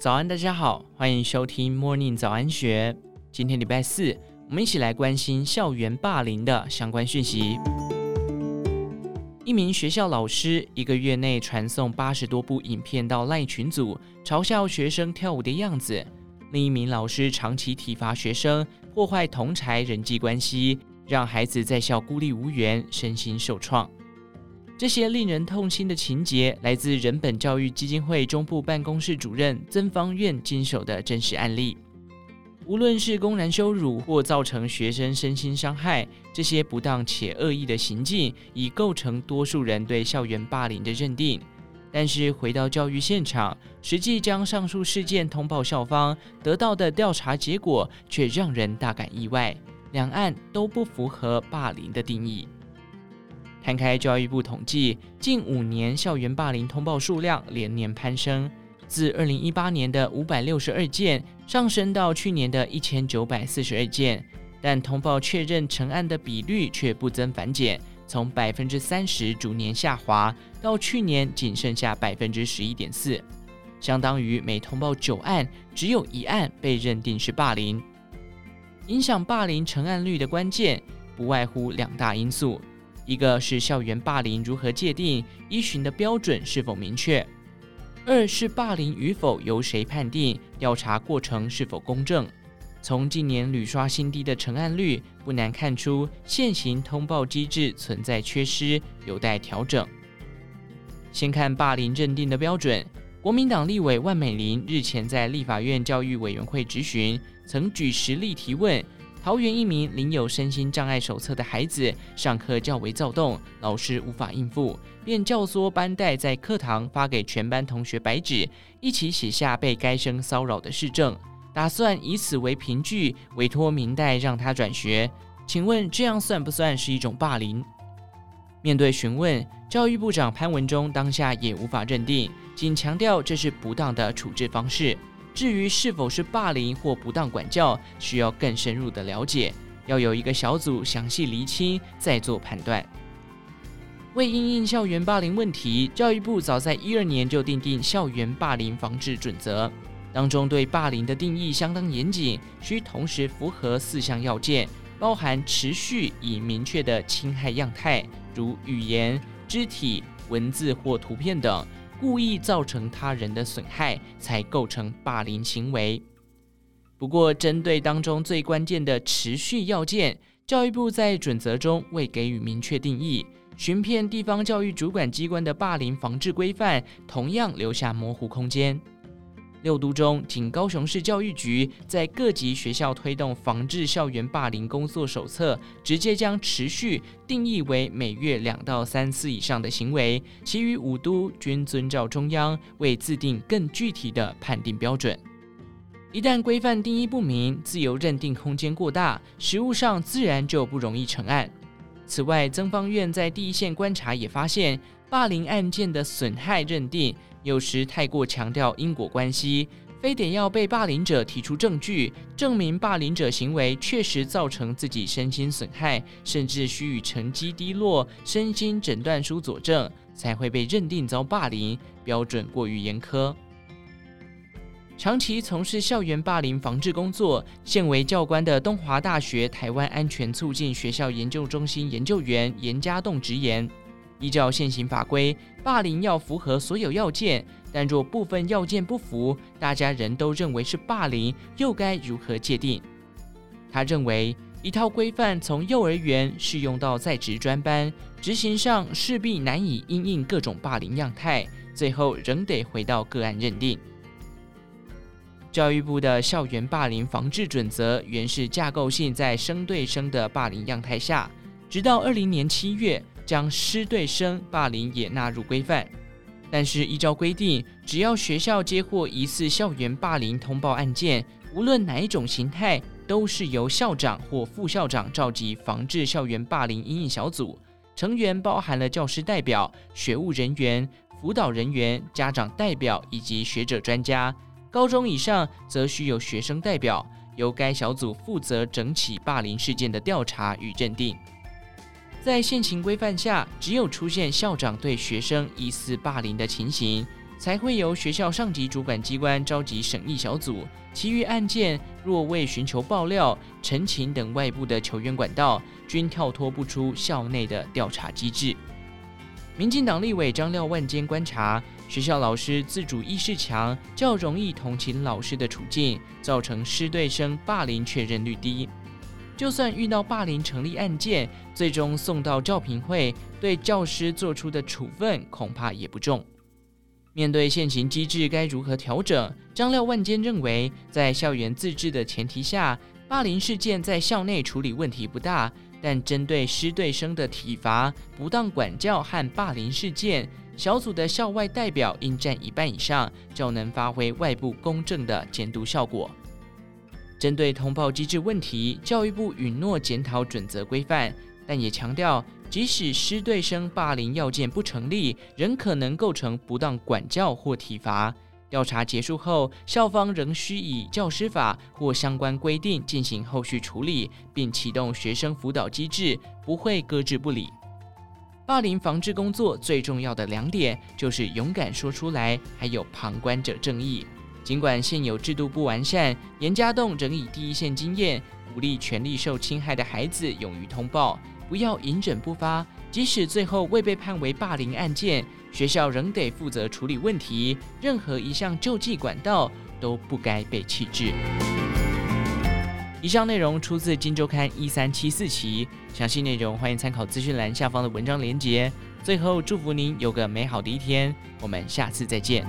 早安，大家好，欢迎收听 Morning 早安学。今天礼拜四，我们一起来关心校园霸凌的相关讯息。一名学校老师一个月内传送八十多部影片到赖群组，嘲笑学生跳舞的样子；另一名老师长期体罚学生，破坏同侪人际关系，让孩子在校孤立无援，身心受创。这些令人痛心的情节，来自人本教育基金会中部办公室主任曾芳苑经手的真实案例。无论是公然羞辱或造成学生身心伤害，这些不当且恶意的行径，已构成多数人对校园霸凌的认定。但是回到教育现场，实际将上述事件通报校方，得到的调查结果却让人大感意外，两案都不符合霸凌的定义。摊开教育部统计，近五年校园霸凌通报数量连年攀升，自二零一八年的五百六十二件上升到去年的一千九百四十二件，但通报确认成案的比率却不增反减，从百分之三十逐年下滑，到去年仅剩下百分之十一点四，相当于每通报九案，只有一案被认定是霸凌。影响霸凌成案率的关键，不外乎两大因素。一个是校园霸凌如何界定，依循的标准是否明确；二是霸凌与否由谁判定，调查过程是否公正。从近年屡刷新低的成案率，不难看出现行通报机制存在缺失，有待调整。先看霸凌认定的标准，国民党立委万美玲日前在立法院教育委员会质询，曾举实例提问。桃园一名领有身心障碍手册的孩子上课较为躁动，老师无法应付，便教唆班代在课堂发给全班同学白纸，一起写下被该生骚扰的事证，打算以此为凭据，委托民代让他转学。请问这样算不算是一种霸凌？面对询问，教育部长潘文忠当下也无法认定，仅强调这是不当的处置方式。至于是否是霸凌或不当管教，需要更深入的了解，要有一个小组详细厘清，再做判断。为因应校园霸凌问题，教育部早在一二年就订定校园霸凌防治准则，当中对霸凌的定义相当严谨，需同时符合四项要件，包含持续以明确的侵害样态，如语言、肢体、文字或图片等。故意造成他人的损害，才构成霸凌行为。不过，针对当中最关键的持续要件，教育部在准则中未给予明确定义，寻遍地方教育主管机关的霸凌防治规范，同样留下模糊空间。六都中，仅高雄市教育局在各级学校推动防治校园霸凌工作手册，直接将持续定义为每月两到三次以上的行为，其余五都均遵照中央为自定更具体的判定标准。一旦规范定义不明，自由认定空间过大，实务上自然就不容易成案。此外，曾芳苑在第一线观察也发现，霸凌案件的损害认定。有时太过强调因果关系，非得要被霸凌者提出证据，证明霸凌者行为确实造成自己身心损害，甚至须以成绩低落、身心诊断书佐证，才会被认定遭霸凌，标准过于严苛。长期从事校园霸凌防治工作，现为教官的东华大学台湾安全促进学校研究中心研究员严家栋直言。依照现行法规，霸凌要符合所有要件，但若部分要件不符，大家仍都认为是霸凌，又该如何界定？他认为，一套规范从幼儿园适用到在职专班，执行上势必难以因应各种霸凌样态，最后仍得回到个案认定。教育部的校园霸凌防治准则原是架构性在生对生的霸凌样态下，直到二零年七月。将师对生霸凌也纳入规范，但是依照规定，只要学校接获疑似校园霸凌通报案件，无论哪一种形态，都是由校长或副校长召集防治校园霸凌因应小组，成员包含了教师代表、学务人员、辅导人员、家长代表以及学者专家。高中以上则需有学生代表，由该小组负责整起霸凌事件的调查与认定。在现行规范下，只有出现校长对学生疑似霸凌的情形，才会由学校上级主管机关召集审议小组。其余案件若未寻求爆料、陈情等外部的求援管道，均跳脱不出校内的调查机制。民进党立委张廖万坚观察，学校老师自主意识强，较容易同情老师的处境，造成师对生霸凌确认率低。就算遇到霸凌成立案件，最终送到教评会，对教师做出的处分恐怕也不重。面对现行机制该如何调整？张廖万坚认为，在校园自治的前提下，霸凌事件在校内处理问题不大，但针对师对生的体罚、不当管教和霸凌事件，小组的校外代表应占一半以上，较能发挥外部公正的监督效果。针对通报机制问题，教育部允诺检讨准则规范，但也强调，即使师对生霸凌要件不成立，仍可能构成不当管教或体罚。调查结束后，校方仍需以教师法或相关规定进行后续处理，并启动学生辅导机制，不会搁置不理。霸凌防治工作最重要的两点，就是勇敢说出来，还有旁观者正义。尽管现有制度不完善，严家栋仍以第一线经验鼓励权利受侵害的孩子勇于通报，不要隐忍不发。即使最后未被判为霸凌案件，学校仍得负责处理问题。任何一项救济管道都不该被弃置。以上内容出自《金周刊》一三七四期，详细内容欢迎参考资讯栏下方的文章连结。最后，祝福您有个美好的一天，我们下次再见。